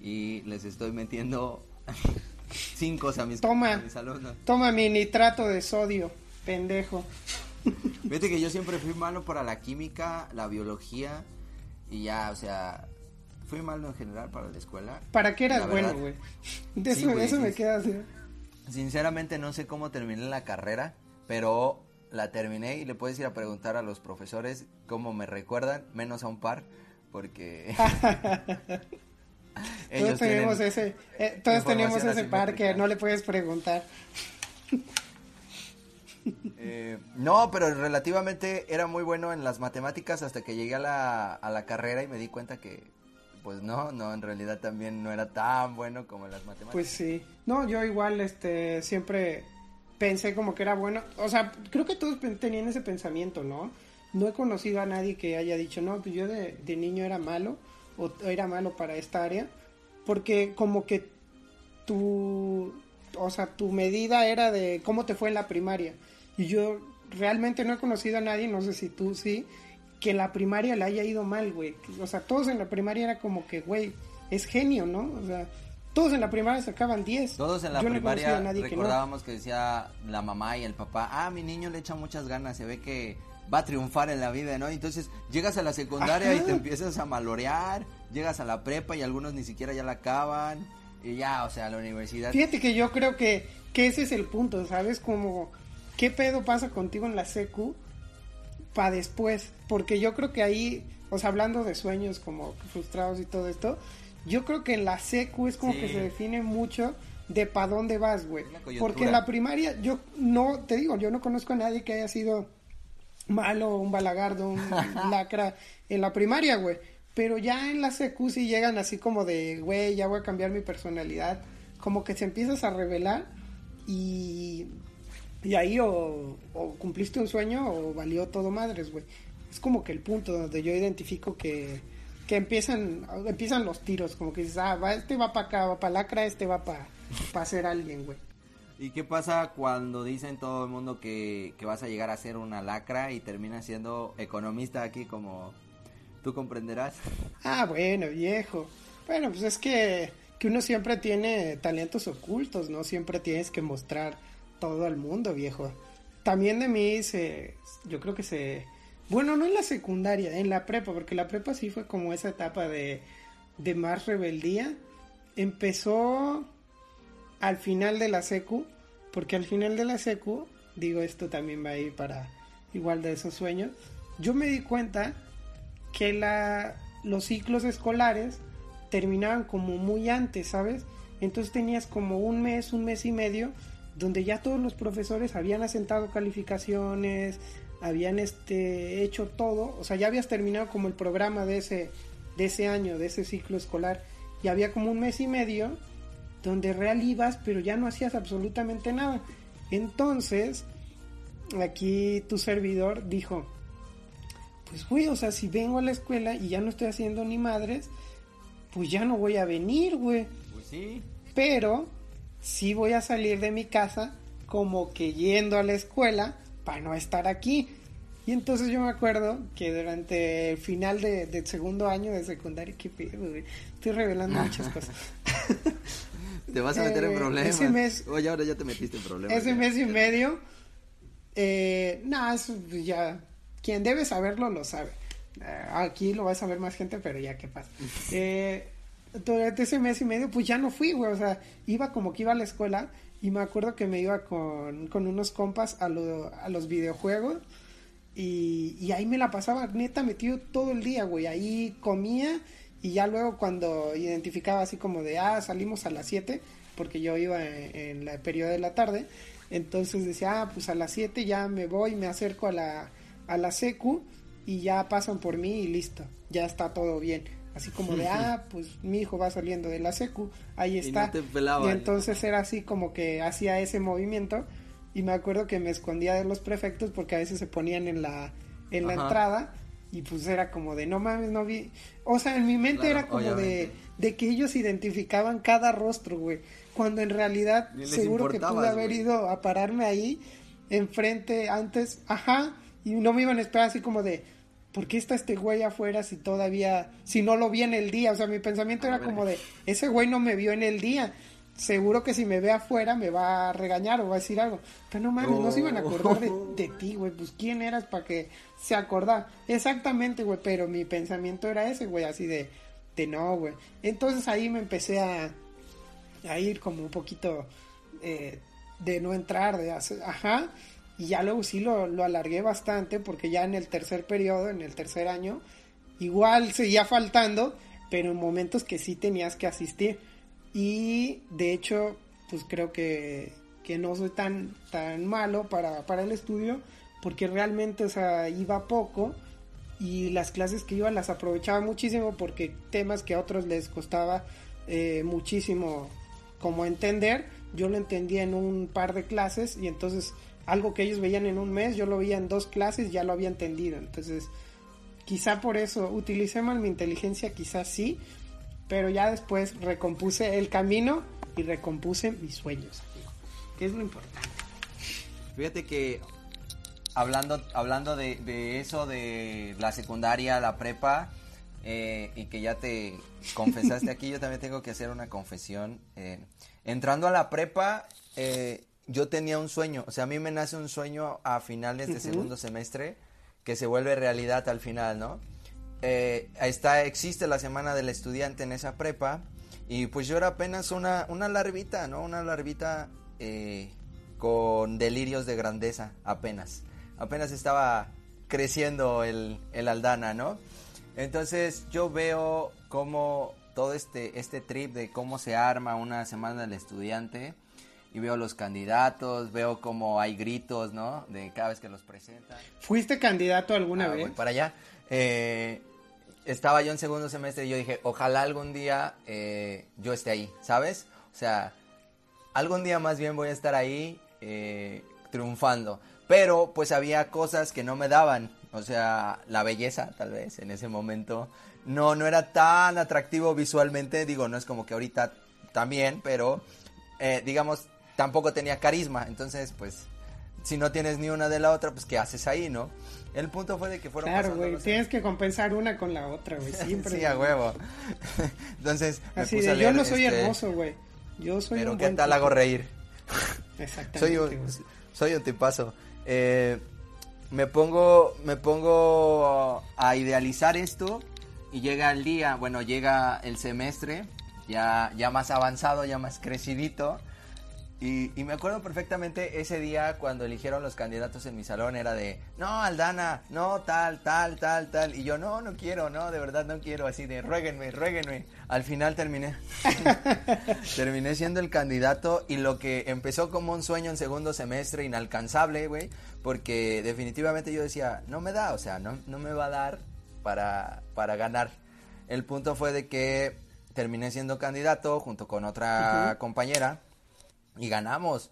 Speaker 2: y les estoy metiendo cinco a mis,
Speaker 3: Toma.
Speaker 2: a mis alumnos.
Speaker 3: Toma mi nitrato de sodio, pendejo.
Speaker 2: Fíjate que yo siempre fui malo para la química, la biología y ya, o sea, fui malo en general para la escuela.
Speaker 3: ¿Para qué eras bueno, güey? De
Speaker 2: Sí,
Speaker 3: eso,
Speaker 2: güey,
Speaker 3: eso
Speaker 2: sí,
Speaker 3: me queda así.
Speaker 2: Sinceramente no sé cómo terminé la carrera, pero la terminé y le puedes ir a preguntar a los profesores cómo me recuerdan, menos a un par, porque
Speaker 3: Todos tenemos ese, eh, todos tenemos ese par que
Speaker 2: asimétrica.
Speaker 3: no le puedes preguntar.
Speaker 2: Eh, no, pero relativamente era muy bueno en las matemáticas hasta que llegué a la, a la carrera y me di cuenta que, pues no, no, en realidad también no era tan bueno como en las matemáticas.
Speaker 3: Pues sí. No, yo igual, este, siempre pensé como que era bueno. O sea, creo que todos tenían ese pensamiento, ¿no? No he conocido a nadie que haya dicho, no, pues yo de, de niño era malo o era malo para esta área. Porque como que tu, o sea, tu medida era de cómo te fue en la primaria. Y yo realmente no he conocido a nadie, no sé si tú sí, que la primaria le haya ido mal, güey. O sea, todos en la primaria era como que, güey, es genio, ¿no? O sea, todos en la primaria sacaban 10.
Speaker 2: Todos en la
Speaker 3: Yo
Speaker 2: primaria
Speaker 3: que no.
Speaker 2: recordábamos que, decía la mamá y el papá, ah, mi niño le echa muchas ganas, se ve que va a triunfar en la vida, ¿no? Entonces llegas a la secundaria y te empiezas a malorear, llegas a la prepa y algunos ni siquiera ya la acaban, y ya, o sea, la universidad...
Speaker 3: Fíjate que yo creo que, que ese es el punto, ¿sabes? Como, ¿qué pedo pasa contigo en la secu para después? Porque yo creo que ahí, o sea, hablando de sueños como frustrados y todo esto, yo creo que en la secu es como
Speaker 2: Sí.
Speaker 3: que se define mucho de para dónde vas, güey. Porque en la primaria, yo no, te digo, yo no conozco a nadie que haya sido malo, un balagardo, un lacra en la primaria, güey. Pero ya en la secu sí llegan así como de, güey, ya voy a cambiar mi personalidad. Como que se empiezas a revelar y, y ahí o, o cumpliste un sueño o valió todo madres, güey. Es como que el punto donde yo identifico que, que empiezan, empiezan los tiros, como que dices, ah, va, este va para acá, va para lacra, este va para pa ser alguien, güey.
Speaker 2: ¿Y qué pasa cuando dicen todo el mundo que, que vas a llegar a ser una lacra y terminas siendo economista aquí como tú comprenderás?
Speaker 3: Ah, bueno, viejo. Bueno, pues es que, que uno siempre tiene talentos ocultos, no siempre tienes que mostrar todo al mundo, viejo. También de mí se, yo creo que se, bueno, no en la secundaria, en la prepa, porque la prepa sí fue como esa etapa de, de más rebeldía. Empezó al final de la secu, porque al final de la secu, digo esto también va a ir para igual de esos sueños, yo me di cuenta que la, los ciclos escolares terminaban como muy antes, ¿sabes? Entonces tenías como un mes, un mes y medio, donde ya todos los profesores habían asentado calificaciones, habían este hecho todo, o sea, ya habías terminado como el programa de ese, de ese año, de ese ciclo escolar, y había como un mes y medio donde real ibas, pero ya no hacías absolutamente nada. Entonces, aquí tu servidor dijo, pues güey, o sea, si vengo a la escuela y ya no estoy haciendo ni madres, pues ya no voy a venir, güey.
Speaker 2: Pues sí.
Speaker 3: Pero sí voy a salir de mi casa como que yendo a la escuela para no estar aquí. Y entonces yo me acuerdo que durante el final de, del segundo año de secundaria, qué pedo, güey. Estoy revelando muchas cosas.
Speaker 2: Te vas a meter en
Speaker 3: Eh,
Speaker 2: problemas.
Speaker 3: ese mes-
Speaker 2: Oye, ahora ya te metiste en problemas.
Speaker 3: Ese
Speaker 2: ya.
Speaker 3: mes y medio, eh, pues, ya, quien debe saberlo lo sabe. Eh, aquí lo va a saber más gente, pero ya qué pasa. Eh, durante ese mes y medio, pues ya no fui, güey, o sea, iba como que iba a la escuela y me acuerdo que me iba con, con unos compas a, lo- a los videojuegos y, y ahí me la pasaba neta metido todo el día, güey, ahí comía y ya luego cuando identificaba así como de, ah, salimos a las 7, porque yo iba en, en la periodo de la tarde, entonces decía, ah, pues a las 7 ya me voy, me acerco a la, a la secu y ya pasan por mí y listo, ya está todo bien. Así como de, ah, pues mi hijo va saliendo de la secu, ahí
Speaker 2: Y
Speaker 3: está.
Speaker 2: no te pelaban.
Speaker 3: Y entonces era así como que hacía ese movimiento y me acuerdo que me escondía de los prefectos porque a veces se ponían en la, en la
Speaker 2: Ajá.
Speaker 3: entrada y pues era como de, no mames, no vi. O sea, en mi mente
Speaker 2: Claro,
Speaker 3: era como de,
Speaker 2: obviamente.
Speaker 3: de que ellos identificaban cada rostro, güey. Cuando en realidad seguro que pude haber
Speaker 2: güey.
Speaker 3: ido a pararme ahí enfrente antes, ajá, y no me iban a esperar así como de, ¿por qué está este güey afuera si todavía, si no lo vi en el día? O sea, mi pensamiento era como de, ese güey no me vio en el día. Seguro que si me ve afuera me va a regañar o va a decir algo. Pero no mames, no se iban a acordar de, de ti, güey. Pues quién eras para que se acordara. Exactamente, güey. Pero mi pensamiento era ese, güey, así de, de no, güey. Entonces ahí me empecé a, a ir como un poquito eh, de no entrar, de hacer, ajá. Y ya luego sí lo, lo alargué bastante porque ya en el tercer periodo, en el tercer año, igual seguía faltando, pero en momentos que sí tenías que asistir. Y de hecho, pues creo que, que no soy tan, tan malo para, para el estudio, porque realmente, o sea, iba poco y las clases que iba las aprovechaba muchísimo porque temas que a otros les costaba eh, muchísimo como entender, yo lo entendía en un par de clases y entonces algo que ellos veían en un mes, yo lo veía en dos clases, ya lo había entendido. Entonces, quizá por eso utilicé mal mi inteligencia, quizás sí, pero ya después recompuse el camino y recompuse mis sueños, que es lo importante.
Speaker 2: Fíjate que hablando, hablando de, de eso, de la secundaria, la prepa, eh, y que ya te confesaste aquí, yo también tengo que hacer una confesión. Eh, entrando a la prepa, eh, yo tenía un sueño, o sea, a mí me nace un sueño a finales de segundo semestre que se vuelve realidad al final, ¿no? Está, existe la semana del estudiante en esa prepa y pues yo era apenas una, una larvita, ¿no? Una larvita con delirios de grandeza, apenas. Apenas estaba creciendo el, el Aldana, ¿no? Entonces yo veo cómo todo este, este trip de cómo se arma una semana del estudiante y veo los candidatos, veo cómo hay gritos, ¿no? De cada vez que los presentan.
Speaker 3: ¿Fuiste candidato alguna
Speaker 2: Ah,
Speaker 3: vez?
Speaker 2: voy para allá. Eh, estaba yo en segundo semestre y yo dije, ojalá algún día eh, yo esté ahí, ¿sabes? O sea, algún día más bien voy a estar ahí eh, triunfando. Pero pues había cosas que no me daban. O sea, la belleza tal vez en ese momento no, no era tan atractivo visualmente. Digo, no es como que ahorita también, pero eh, digamos, tampoco tenía carisma. Entonces, pues, si no tienes ni una de la otra, pues, ¿qué haces ahí, no? El punto fue de que fueron
Speaker 3: Claro, güey, tienes que compensar una con la otra, güey, siempre.
Speaker 2: Sí, a huevo. Entonces, me
Speaker 3: Así
Speaker 2: puse
Speaker 3: de,
Speaker 2: a
Speaker 3: yo no soy
Speaker 2: este,
Speaker 3: hermoso, güey. Yo soy
Speaker 2: Pero
Speaker 3: un
Speaker 2: qué
Speaker 3: buen
Speaker 2: tal
Speaker 3: tipo.
Speaker 2: hago reír.
Speaker 3: Exactamente.
Speaker 2: Soy un,
Speaker 3: güey.
Speaker 2: soy un tipazo. Eh, me pongo, me pongo a idealizar esto y llega el día, bueno, llega el semestre, ya, ya más avanzado, ya más crecidito. Y, y me acuerdo perfectamente ese día cuando eligieron los candidatos en mi salón, era de, no, Aldana, no, tal, tal, tal, tal. Y yo, no, no quiero, no, de verdad no quiero, así de, ruéguenme, ruéguenme. Al final terminé, terminé siendo el candidato y lo que empezó como un sueño en segundo semestre inalcanzable, güey, porque definitivamente yo decía, no me da, o sea, no, no me va a dar para, para ganar. El punto fue de que terminé siendo candidato junto con otra compañera y ganamos.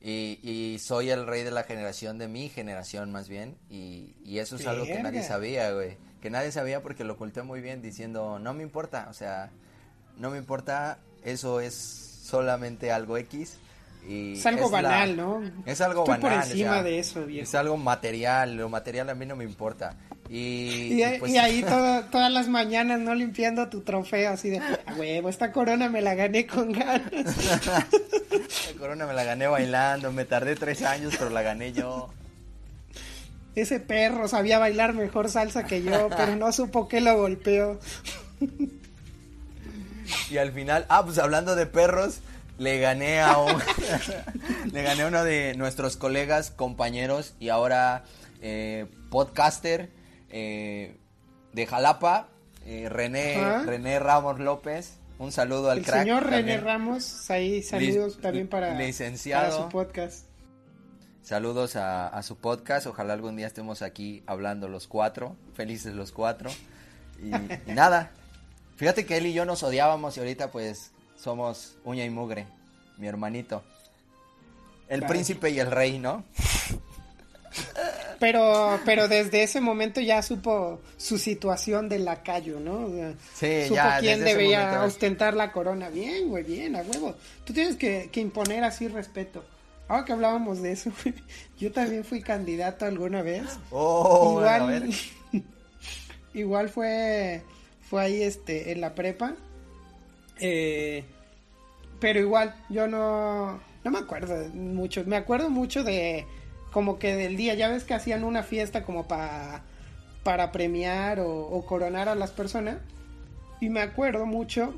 Speaker 2: Y, y soy el rey de la generación, de mi generación más bien. Y, y eso es algo que nadie sabía, güey. Que nadie sabía porque lo oculté muy bien diciendo, no me importa, o sea, no me importa, eso es solamente algo X. Y
Speaker 3: Es algo
Speaker 2: la-
Speaker 3: banal, ¿no?
Speaker 2: Es algo
Speaker 3: Estoy por
Speaker 2: banal. o
Speaker 3: encima
Speaker 2: sea,
Speaker 3: de eso, viejo.
Speaker 2: Es algo material, lo material a mí no me importa. Y,
Speaker 3: Y,
Speaker 2: y pues-
Speaker 3: y ahí todo- todas las mañanas, ¿no? Limpiando tu trofeo, así de, a huevo, esta corona me la gané con ganas.
Speaker 2: Corona me la gané bailando, me tardé tres años, pero la gané yo.
Speaker 3: Ese perro sabía bailar mejor salsa que yo, pero no supo que lo golpeó.
Speaker 2: Y al final, ah, pues hablando de perros, le gané a un, le gané a uno de nuestros colegas, compañeros y ahora eh, podcaster eh, de Jalapa, eh, René. René Ramos López. Un saludo al
Speaker 3: El
Speaker 2: crack.
Speaker 3: señor René
Speaker 2: también.
Speaker 3: Ramos, ahí saludos
Speaker 2: Lic-
Speaker 3: también para,
Speaker 2: licenciado.
Speaker 3: para su podcast.
Speaker 2: Saludos a, a su podcast. Ojalá algún día estemos aquí hablando los cuatro, felices los cuatro. Y, y nada, fíjate que él y yo nos odiábamos y ahorita pues somos uña y mugre, mi hermanito. El
Speaker 3: Claro.
Speaker 2: príncipe y el rey, ¿no?
Speaker 3: Pero, pero desde ese momento ya supo su situación de lacayo, ¿no? O sea,
Speaker 2: Sí,
Speaker 3: supo
Speaker 2: ya,
Speaker 3: quién debía
Speaker 2: momento-
Speaker 3: ostentar la corona. Bien, güey, bien, a huevo. Tú tienes que, que imponer así respeto. Ahora que hablábamos de eso, güey, yo también fui candidato alguna vez.
Speaker 2: Oh, a
Speaker 3: igual,
Speaker 2: ver.
Speaker 3: igual fue, fue ahí este, en la prepa. Eh, pero igual, yo no, no me acuerdo mucho. Me acuerdo mucho de como que del día, ya ves que hacían una fiesta como para para premiar o, coronar a las personas. Y me acuerdo mucho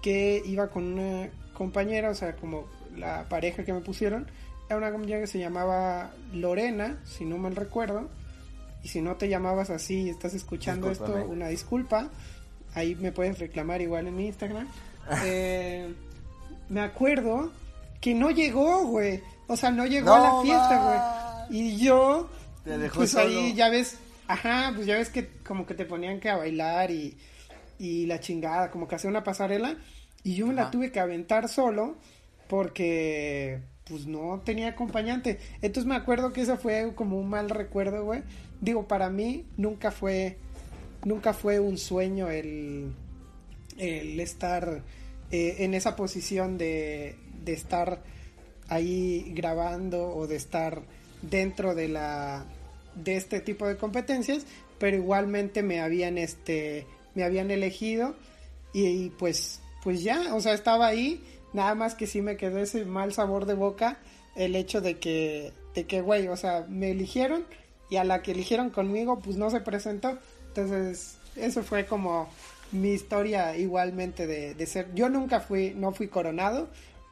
Speaker 3: que iba con una compañera, o sea, como la pareja que me pusieron, era una compañera que se llamaba Lorena, si no mal recuerdo. Y si no te llamabas así y estás escuchando esto, una disculpa. Ahí me puedes reclamar igual en mi Instagram. Eh, me acuerdo que no llegó, güey. O sea, no llegó a la fiesta, güey. Y yo, pues ahí ya ves, ajá, pues ya ves que como que te ponían que a bailar y, y la chingada, como que hacía una pasarela. Y yo me la tuve que aventar solo porque pues no tenía acompañante. Entonces me acuerdo que eso fue como un mal recuerdo, güey. Digo, para mí nunca fue nunca fue un sueño el, el estar eh, en esa posición de, de estar ahí grabando o de estar dentro de la de este tipo de competencias pero igualmente me habían este me habían elegido y, pues pues ya o sea estaba ahí. Nada más que sí me quedó ese mal sabor de boca el hecho de que de que güey o sea me eligieron y a la que eligieron conmigo pues no se presentó. Entonces eso fue como mi historia igualmente de, de ser yo nunca fui no fui coronado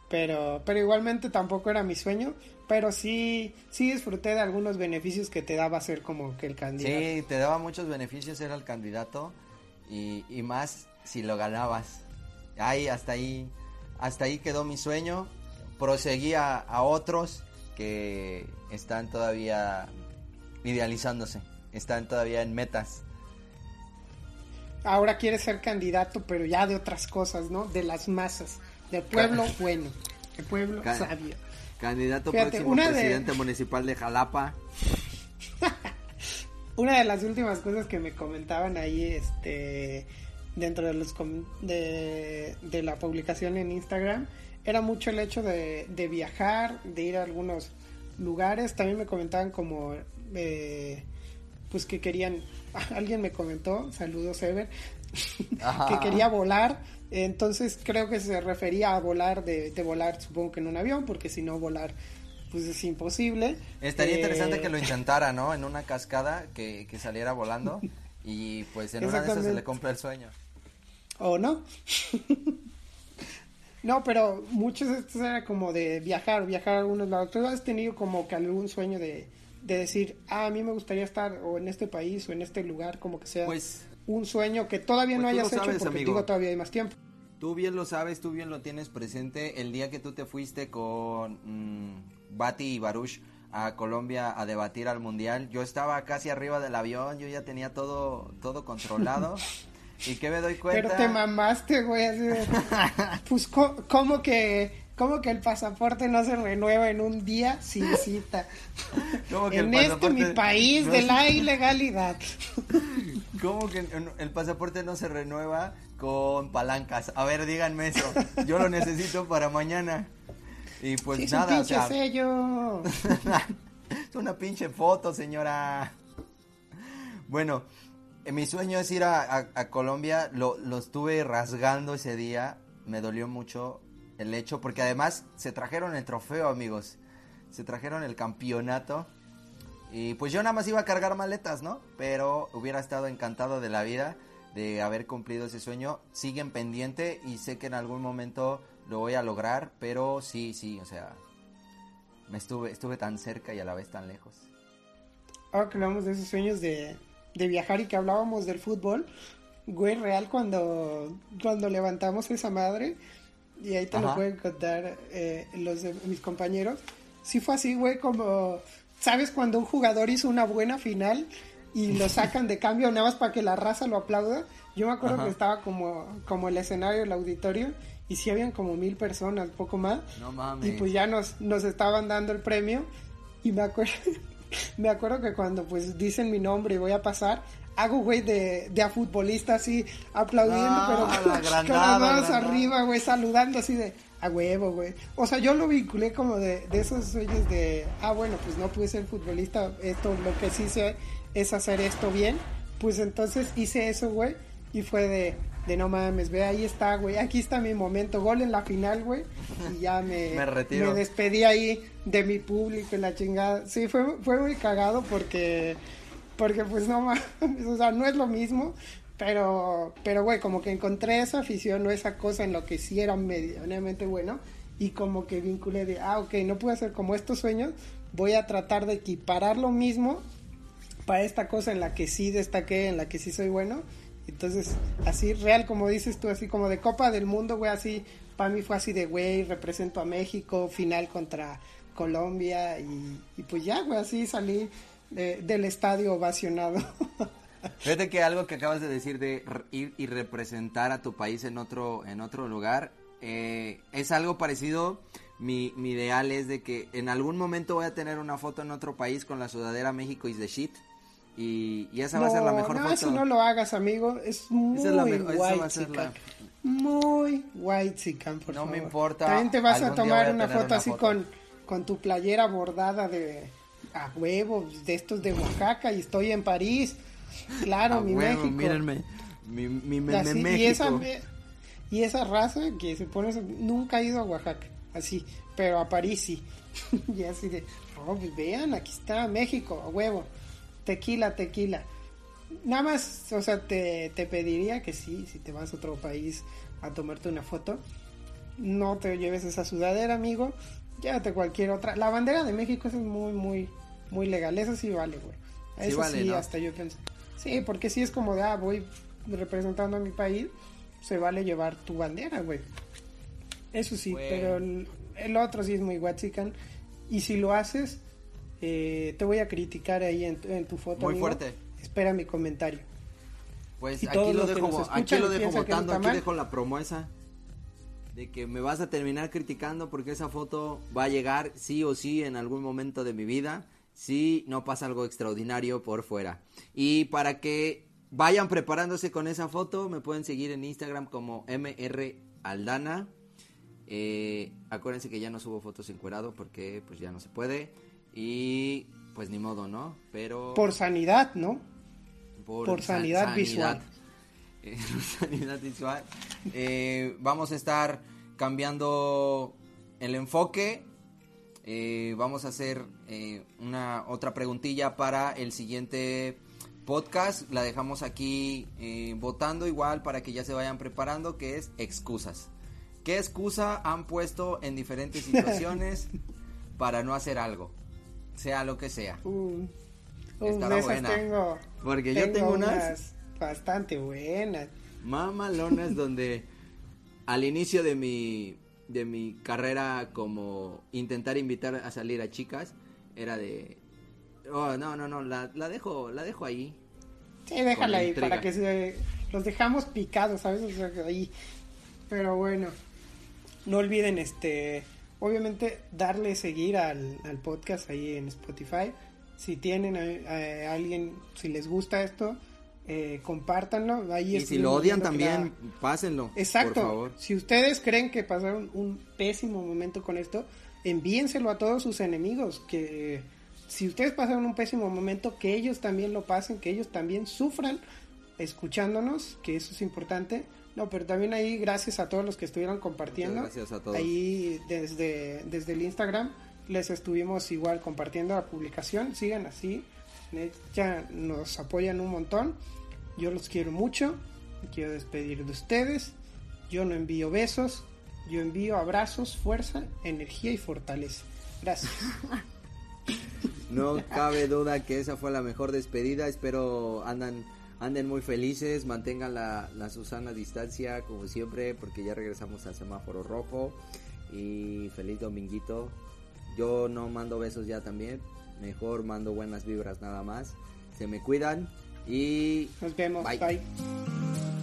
Speaker 3: pero, pero igualmente tampoco era mi sueño, pero sí, sí disfruté de algunos beneficios que te daba ser como que el candidato.
Speaker 2: Sí, te daba muchos beneficios ser el candidato y, y más si lo ganabas. Ahí, hasta ahí, hasta ahí quedó mi sueño. Proseguí a, a otros que están todavía idealizándose, están todavía en metas.
Speaker 3: Ahora quieres ser candidato, pero ya de otras cosas, ¿no? De las masas. De pueblo bueno, de pueblo sabio.
Speaker 2: Candidato próximo presidente municipal de Jalapa.
Speaker 3: una de las últimas cosas que me comentaban ahí, este, dentro de los de, de la publicación en Instagram, era mucho el hecho de, de, viajar, de ir a algunos lugares. También me comentaban como, eh, pues que querían, alguien me comentó, saludos Ever, que quería volar entonces creo que se refería a volar, de, volar supongo que en un avión, porque si no volar pues es imposible.
Speaker 2: Estaría interesante que lo eh, intentara, ¿no? En una cascada que, saliera volando y pues en una de esas se le cumpla el sueño.
Speaker 3: ¿O no? no, pero muchos de estos era como de viajar, viajar a algunos lados. ¿Tú has tenido como que algún sueño de, de decir, ah, a mí me gustaría estar o en este país o en este lugar, como que sea pues, un sueño que todavía no pues hayas hecho porque digo todavía hay más tiempo?
Speaker 2: Tú bien lo sabes, tú bien lo tienes presente. El día que tú te fuiste con mm, Bati y Baruch a Colombia a debatir al mundial, yo estaba casi arriba del avión, yo ya tenía todo, todo controlado. ¿Y qué me doy cuenta?
Speaker 3: Pero te mamaste, güey. Así pues, ¿cómo que ¿Cómo que el pasaporte no se renueva en un día sin cita? en este mi país de la ilegalidad.
Speaker 2: ¿Cómo que el pasaporte no se renueva con palancas? A ver, díganme eso. Yo lo necesito para mañana. Y pues nada,
Speaker 3: es un pinche sello.
Speaker 2: es una pinche foto, señora. Bueno, eh, mi sueño es ir a, Colombia. Lo, lo estuve rasgando ese día. Me dolió mucho el hecho, porque además se trajeron el trofeo, amigos. Se trajeron el campeonato. Y pues yo nada más iba a cargar maletas, ¿no? Pero hubiera estado encantado de la vida de haber cumplido ese sueño. Siguen pendiente y sé que en algún momento lo voy a lograr, pero sí, sí, o sea, me estuve, estuve tan cerca y a la vez tan lejos.
Speaker 3: Ahora que hablamos de esos sueños de, de viajar y que hablábamos del fútbol, güey, real cuando, cuando levantamos esa madre, y ahí te lo pueden contar eh, los de mis compañeros. Sí fue así, güey, como, ¿sabes cuando un jugador hizo una buena final y lo sacan de cambio nada más para que la raza lo aplauda? Yo me acuerdo que estaba como, como el escenario, el auditorio, y sí habían como mil personas, poco más.
Speaker 2: No mames.
Speaker 3: Y pues ya nos, nos estaban dando el premio y me acuerdo, me acuerdo que cuando pues dicen mi nombre y voy a pasar, hago, güey, de, de a futbolista así, aplaudiendo, ah, pero con las manos arriba, güey, saludando así de a huevo, güey. O sea, yo lo vinculé como de, de esos sueños de, ah, bueno, pues no pude ser futbolista, esto, lo que sí sé es hacer esto bien. Pues entonces hice eso, güey, y fue de, de no mames, ve, ahí está, güey, aquí está mi momento, gol en la final, güey, y ya me,
Speaker 2: Me retiro.
Speaker 3: me despedí ahí de mi público y la chingada. Sí, fue, fue muy cagado porque, porque pues no mames, o sea, no es lo mismo, pero, pero güey, como que encontré esa afición o esa cosa en lo que sí era medianamente bueno y como que vinculé de, ah, ok, no puedo hacer como estos sueños, voy a tratar de equiparar lo mismo para esta cosa en la que sí destaqué, en la que sí soy bueno. Entonces, así real como dices tú, así como de Copa del Mundo, güey, así, para mí fue así de, güey, represento a México, final contra Colombia y, y pues ya, güey, así salí de- del estadio ovacionado.
Speaker 2: Fíjate que algo que acabas de decir de ir y representar a tu país en otro, en otro lugar, eh, es algo parecido. Mi, mi ideal es de que en algún momento voy a tener una foto en otro país con la sudadera México is the shit. Y, y esa va a ser la mejor
Speaker 3: no,
Speaker 2: foto.
Speaker 3: eso no lo hagas, amigo, es muy
Speaker 2: Esa es la mejor- esa va a
Speaker 3: white
Speaker 2: ser la-
Speaker 3: Muy white chican, por
Speaker 2: No
Speaker 3: favor.
Speaker 2: me importa,
Speaker 3: También te vas a tomar
Speaker 2: a
Speaker 3: una foto
Speaker 2: una
Speaker 3: así
Speaker 2: foto.
Speaker 3: con, con tu playera bordada de a huevo, de estos de Oaxaca y estoy en París. Claro,
Speaker 2: A
Speaker 3: mi
Speaker 2: huevo,
Speaker 3: México.
Speaker 2: mírenme. Mi, mi, mi-
Speaker 3: Así,
Speaker 2: mi
Speaker 3: y esa
Speaker 2: México.
Speaker 3: y esa raza que se pone nunca ha ido a Oaxaca, así, pero a París sí. y así de, oh, pues vean, aquí está México, a huevo. Tequila, tequila. Nada más, o sea, te, te pediría que sí, si te vas a otro país a tomarte una foto, no te lleves esa sudadera, amigo. Llévate cualquier otra. La bandera de México es muy, muy, muy legal. Esa sí vale, güey.
Speaker 2: Sí
Speaker 3: Eso
Speaker 2: vale,
Speaker 3: sí,
Speaker 2: ¿no?
Speaker 3: hasta yo pensé. Sí, porque si es como de, ah, voy representando a mi país, se vale llevar tu bandera, güey. Eso sí,
Speaker 2: Güey.
Speaker 3: pero el, el otro sí es muy guachican. Y si lo haces, eh, te voy a criticar ahí en, tu- en tu foto.
Speaker 2: Muy
Speaker 3: amigo.
Speaker 2: fuerte.
Speaker 3: Espera mi comentario.
Speaker 2: Pues
Speaker 3: Y
Speaker 2: aquí lo dejo,
Speaker 3: escuchan
Speaker 2: aquí lo dejo votando, aquí
Speaker 3: mal.
Speaker 2: dejo la promesa de que me vas a terminar criticando porque esa foto va a llegar sí o sí en algún momento de mi vida si no pasa algo extraordinario por fuera. Y para que vayan preparándose con esa foto, me pueden seguir en Instagram como MR Aldana. Eh, acuérdense que ya no subo fotos encuerado porque pues ya no se puede y pues ni modo, ¿no? Pero
Speaker 3: Por sanidad, ¿no?
Speaker 2: por,
Speaker 3: Por
Speaker 2: sa-
Speaker 3: sanidad visual.
Speaker 2: Eh, sanidad visual. Eh, vamos a estar cambiando el enfoque. Eh, vamos a hacer eh, una otra preguntilla para el siguiente podcast. La dejamos aquí eh, votando igual para que ya se vayan preparando, que es excusas. ¿Qué excusa han puesto en diferentes situaciones para no hacer algo? Sea lo que sea.
Speaker 3: Uh, uh,
Speaker 2: buena.
Speaker 3: tengo.
Speaker 2: Porque yo tengo unas
Speaker 3: bastante buenas.
Speaker 2: mamalonas donde al inicio de mi de mi carrera como intentar invitar a salir a chicas era de oh no no no la, la dejo la dejo ahí
Speaker 3: Sí, déjala ahí
Speaker 2: intriga.
Speaker 3: para que se los dejamos picados, ¿sabes? O sea, ahí. Pero bueno, no olviden este obviamente darle seguir al, al podcast ahí en Spotify. Si tienen a, a alguien, si les gusta esto, eh, compártanlo. Ahí
Speaker 2: y si lo odian también
Speaker 3: la-
Speaker 2: pásenlo
Speaker 3: Exacto.
Speaker 2: por favor
Speaker 3: Si ustedes creen que pasaron un pésimo momento con esto, envíenselo a todos sus enemigos. Que si ustedes pasaron un pésimo momento, que ellos también lo pasen, que ellos también sufran escuchándonos, que eso es importante. No, pero también ahí gracias a todos los que estuvieron compartiendo.
Speaker 2: Muchas gracias a todos.
Speaker 3: Ahí desde, desde el Instagram les estuvimos igual compartiendo la publicación. Sigan así. Ya nos apoyan un montón. Yo los quiero mucho. Me quiero despedir de ustedes. Yo no envío besos. Yo envío abrazos, fuerza, energía y fortaleza. Gracias.
Speaker 2: no cabe duda que esa fue la mejor despedida espero andan anden muy felices mantengan la, la Susana distancia como siempre porque ya regresamos al semáforo rojo y feliz dominguito yo no mando besos ya también mejor mando buenas vibras nada más. Se me cuidan y...
Speaker 3: Nos vemos,
Speaker 2: bye.
Speaker 3: bye.